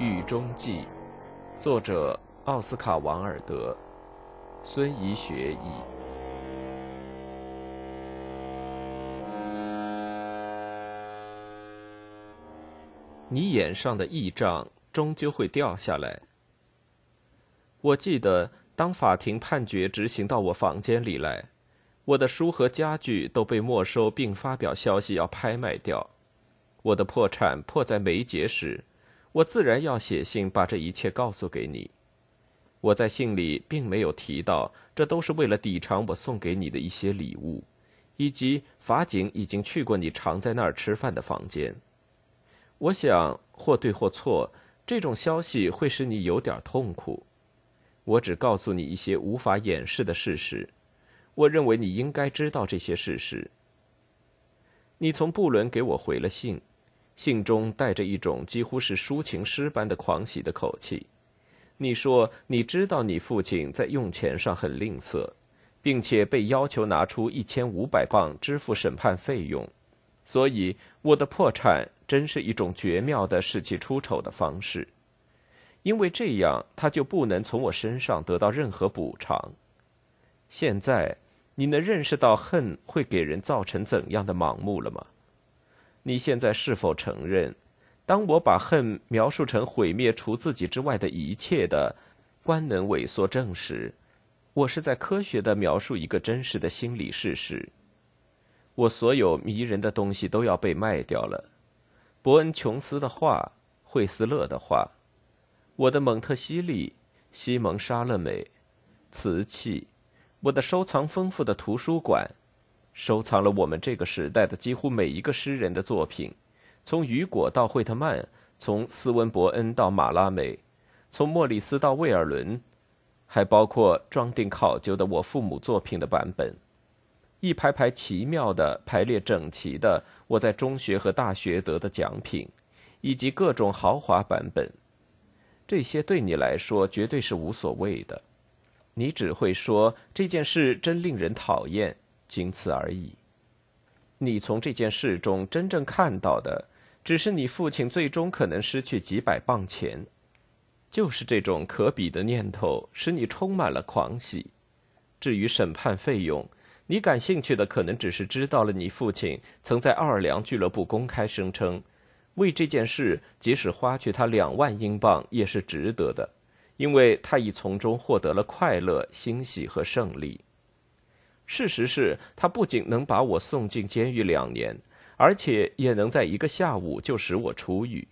狱中记》，作者奥斯卡·王尔德，孙怡学译。你眼上的翳障终究会掉下来。我记得，当法庭判决执行到我房间里来，我的书和家具都被没收，并发表消息要拍卖掉。我的破产迫在眉睫时，我自然要写信把这一切告诉给你。我在信里并没有提到，这都是为了抵偿我送给你的一些礼物，以及法警已经去过你常在那儿吃饭的房间。我想，或对或错，这种消息会使你有点痛苦。我只告诉你一些无法掩饰的事实。我认为你应该知道这些事实。你从布伦给我回了信，信中带着一种几乎是抒情诗般的狂喜的口气。你说你知道你父亲在用钱上很吝啬，并且被要求拿出一千五百磅支付审判费用。所以，我的破产真是一种绝妙的使其出丑的方式，因为这样他就不能从我身上得到任何补偿。现在，你能认识到恨会给人造成怎样的盲目了吗？你现在是否承认，当我把恨描述成毁灭除自己之外的一切的官能萎缩症时，我是在科学的描述一个真实的心理事实？我所有迷人的东西都要被卖掉了，伯恩·琼斯的画，惠斯勒的画，我的蒙特西利，西蒙·沙勒美，瓷器，我的收藏丰富的图书馆，收藏了我们这个时代的几乎每一个诗人的作品，从雨果到惠特曼，从斯温伯恩到马拉美，从莫里斯到魏尔伦，还包括装订考究的我父母作品的版本。一排排奇妙的排列整齐的，我在中学和大学得的奖品，以及各种豪华版本，这些对你来说绝对是无所谓的。你只会说这件事真令人讨厌，仅此而已。你从这件事中真正看到的，只是你父亲最终可能失去几百磅钱。就是这种可比的念头使你充满了狂喜。至于审判费用，你感兴趣的可能只是知道了你父亲曾在奥尔良俱乐部公开声称，为这件事即使花去他两万英镑也是值得的，因为他已从中获得了快乐、欣喜和胜利。事实是他不仅能把我送进监狱两年，而且也能在一个下午就使我出狱。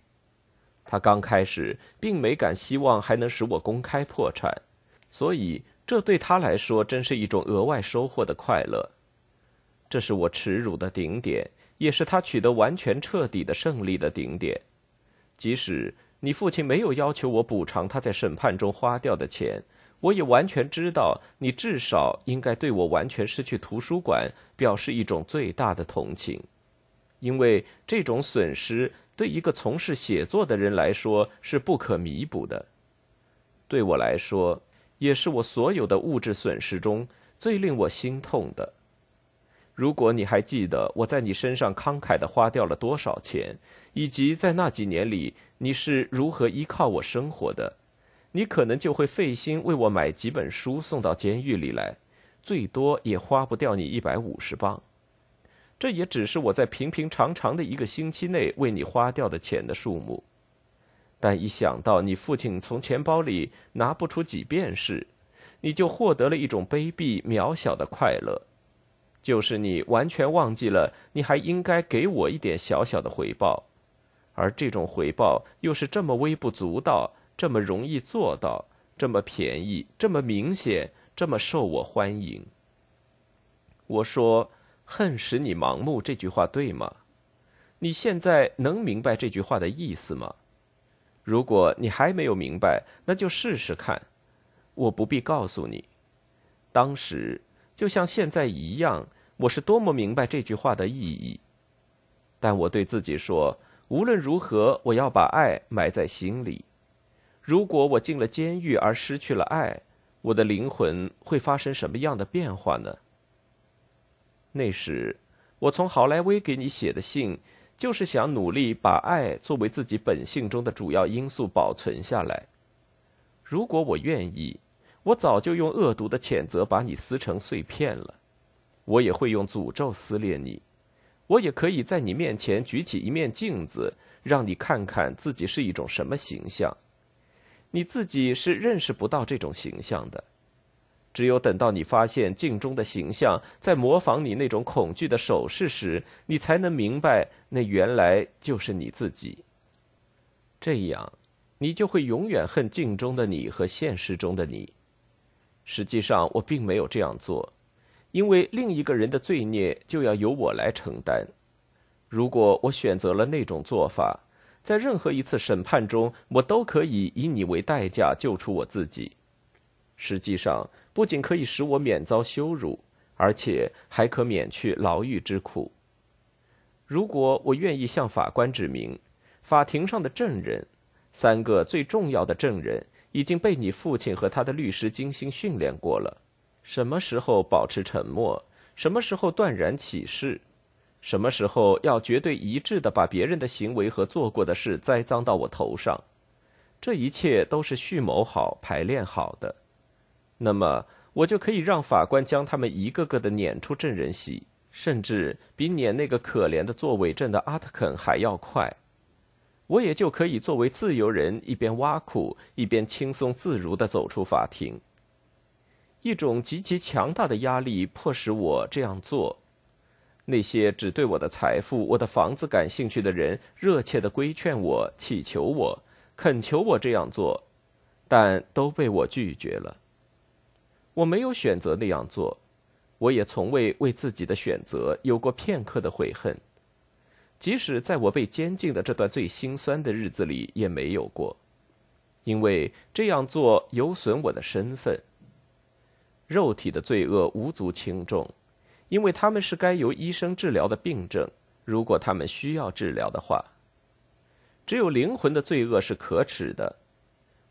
他刚开始并没敢希望还能使我公开破产，所以。这对他来说真是一种额外收获的快乐。这是我耻辱的顶点，也是他取得完全彻底的胜利的顶点。即使你父亲没有要求我补偿他在审判中花掉的钱，我也完全知道你至少应该对我完全失去图书馆表示一种最大的同情，因为这种损失对一个从事写作的人来说是不可弥补的。对我来说。也是我所有的物质损失中最令我心痛的。如果你还记得我在你身上慷慨的花掉了多少钱，以及在那几年里你是如何依靠我生活的，你可能就会费心为我买几本书送到监狱里来，最多也花不掉你一百五十磅。这也只是我在平平常常的一个星期内为你花掉的钱的数目。但一想到你父亲从钱包里拿不出几便士，你就获得了一种卑鄙渺小的快乐，就是你完全忘记了你还应该给我一点小小的回报，而这种回报又是这么微不足道，这么容易做到，这么便宜，这么明显，这么受我欢迎。我说“恨使你盲目”这句话对吗？你现在能明白这句话的意思吗？如果你还没有明白，那就试试看。我不必告诉你，当时就像现在一样，我是多么明白这句话的意义。但我对自己说，无论如何，我要把爱埋在心里。如果我进了监狱而失去了爱，我的灵魂会发生什么样的变化呢？那时，我从好莱坞给你写的信。就是想努力把爱作为自己本性中的主要因素保存下来。如果我愿意，我早就用恶毒的谴责把你撕成碎片了；我也会用诅咒撕裂你；我也可以在你面前举起一面镜子，让你看看自己是一种什么形象。你自己是认识不到这种形象的。只有等到你发现镜中的形象在模仿你那种恐惧的手势时，你才能明白那原来就是你自己。这样，你就会永远恨镜中的你和现实中的你。实际上，我并没有这样做，因为另一个人的罪孽就要由我来承担。如果我选择了那种做法，在任何一次审判中，我都可以以你为代价救出我自己。实际上。不仅可以使我免遭羞辱，而且还可免去牢狱之苦。如果我愿意向法官指明，法庭上的证人，三个最重要的证人已经被你父亲和他的律师精心训练过了：什么时候保持沉默，什么时候断然起誓，什么时候要绝对一致的把别人的行为和做过的事栽赃到我头上，这一切都是蓄谋好、排练好的。那么，我就可以让法官将他们一个个的撵出证人席，甚至比撵那个可怜的做伪证的阿特肯还要快。我也就可以作为自由人，一边挖苦，一边轻松自如的走出法庭。一种极其强大的压力迫使我这样做。那些只对我的财富、我的房子感兴趣的人，热切地规劝我、祈求我、恳求我这样做，但都被我拒绝了。我没有选择那样做，我也从未为自己的选择有过片刻的悔恨，即使在我被监禁的这段最心酸的日子里也没有过，因为这样做有损我的身份。肉体的罪恶无足轻重，因为他们是该由医生治疗的病症，如果他们需要治疗的话。只有灵魂的罪恶是可耻的。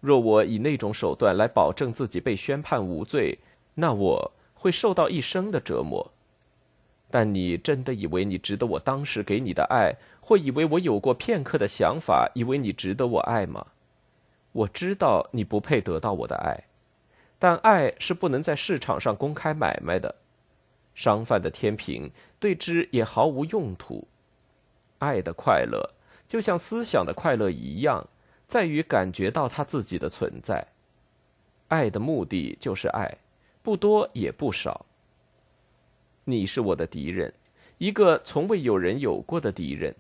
若我以那种手段来保证自己被宣判无罪，那我会受到一生的折磨。但你真的以为你值得我当时给你的爱，或以为我有过片刻的想法，以为你值得我爱吗？我知道你不配得到我的爱，但爱是不能在市场上公开买卖的，商贩的天平对之也毫无用途。爱的快乐就像思想的快乐一样。在于感觉到他自己的存在。爱的目的就是爱，不多也不少。你是我的敌人，一个从未有人有过的敌人。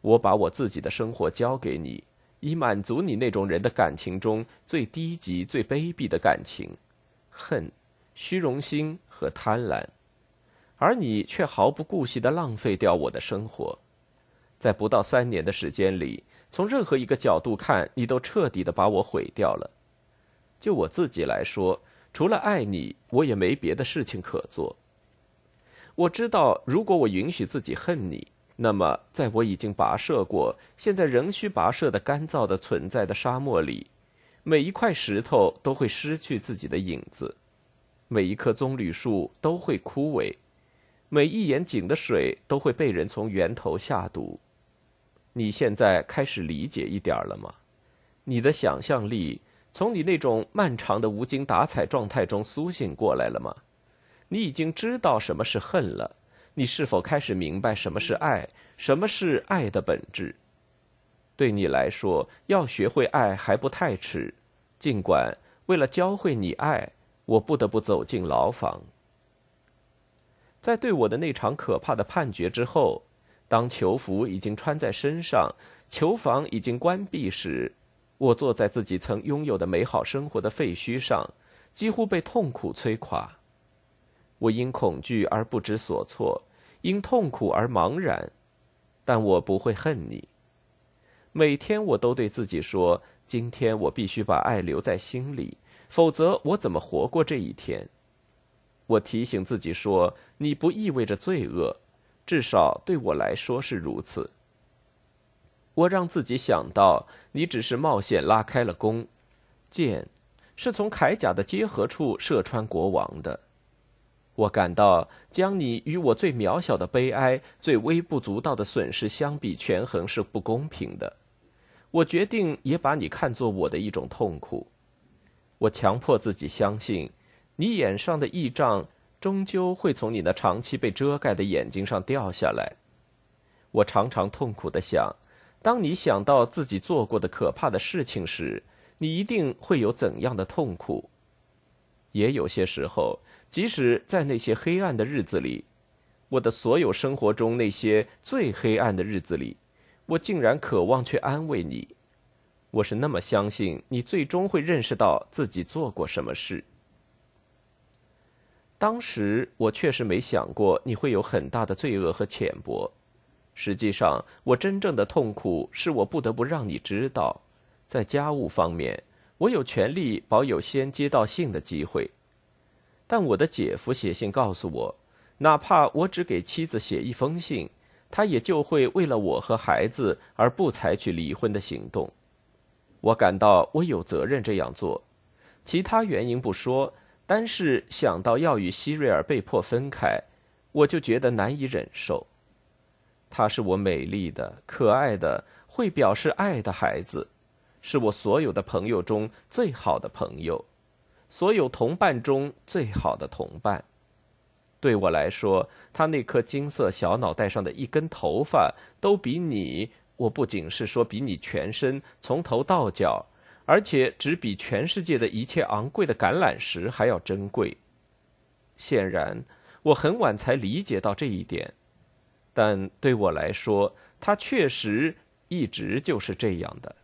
我把我自己的生活交给你，以满足你那种人的感情中最低级、最卑鄙的感情——恨、虚荣心和贪婪，而你却毫不顾惜的浪费掉我的生活，在不到三年的时间里。从任何一个角度看，你都彻底的把我毁掉了。就我自己来说，除了爱你，我也没别的事情可做。我知道，如果我允许自己恨你，那么在我已经跋涉过、现在仍需跋涉的干燥的存在的沙漠里，每一块石头都会失去自己的影子，每一棵棕榈树都会枯萎，每一眼井的水都会被人从源头下毒。你现在开始理解一点了吗？你的想象力从你那种漫长的无精打采状态中苏醒过来了吗？你已经知道什么是恨了？你是否开始明白什么是爱？什么是爱的本质？对你来说，要学会爱还不太迟。尽管为了教会你爱，我不得不走进牢房。在对我的那场可怕的判决之后。当囚服已经穿在身上，囚房已经关闭时，我坐在自己曾拥有的美好生活的废墟上，几乎被痛苦摧垮。我因恐惧而不知所措，因痛苦而茫然，但我不会恨你。每天我都对自己说：今天我必须把爱留在心里，否则我怎么活过这一天？我提醒自己说：你不意味着罪恶。至少对我来说是如此。我让自己想到，你只是冒险拉开了弓，箭是从铠甲的结合处射穿国王的。我感到将你与我最渺小的悲哀、最微不足道的损失相比权衡是不公平的。我决定也把你看作我的一种痛苦。我强迫自己相信，你眼上的异障终究会从你那长期被遮盖的眼睛上掉下来。我常常痛苦的想，当你想到自己做过的可怕的事情时，你一定会有怎样的痛苦。也有些时候，即使在那些黑暗的日子里，我的所有生活中那些最黑暗的日子里，我竟然渴望去安慰你。我是那么相信你最终会认识到自己做过什么事。当时我确实没想过你会有很大的罪恶和浅薄。实际上，我真正的痛苦是我不得不让你知道，在家务方面。我有权利保有先接到信的机会，但我的姐夫写信告诉我，哪怕我只给妻子写一封信，他也就会为了我和孩子而不采取离婚的行动。我感到我有责任这样做，其他原因不说，单是想到要与希瑞尔被迫分开，我就觉得难以忍受。他是我美丽的、可爱的、会表示爱的孩子。是我所有的朋友中最好的朋友，所有同伴中最好的同伴。对我来说，他那颗金色小脑袋上的一根头发，都比你……我不仅是说比你全身从头到脚，而且只比全世界的一切昂贵的橄榄石还要珍贵。显然，我很晚才理解到这一点，但对我来说，它确实一直就是这样的。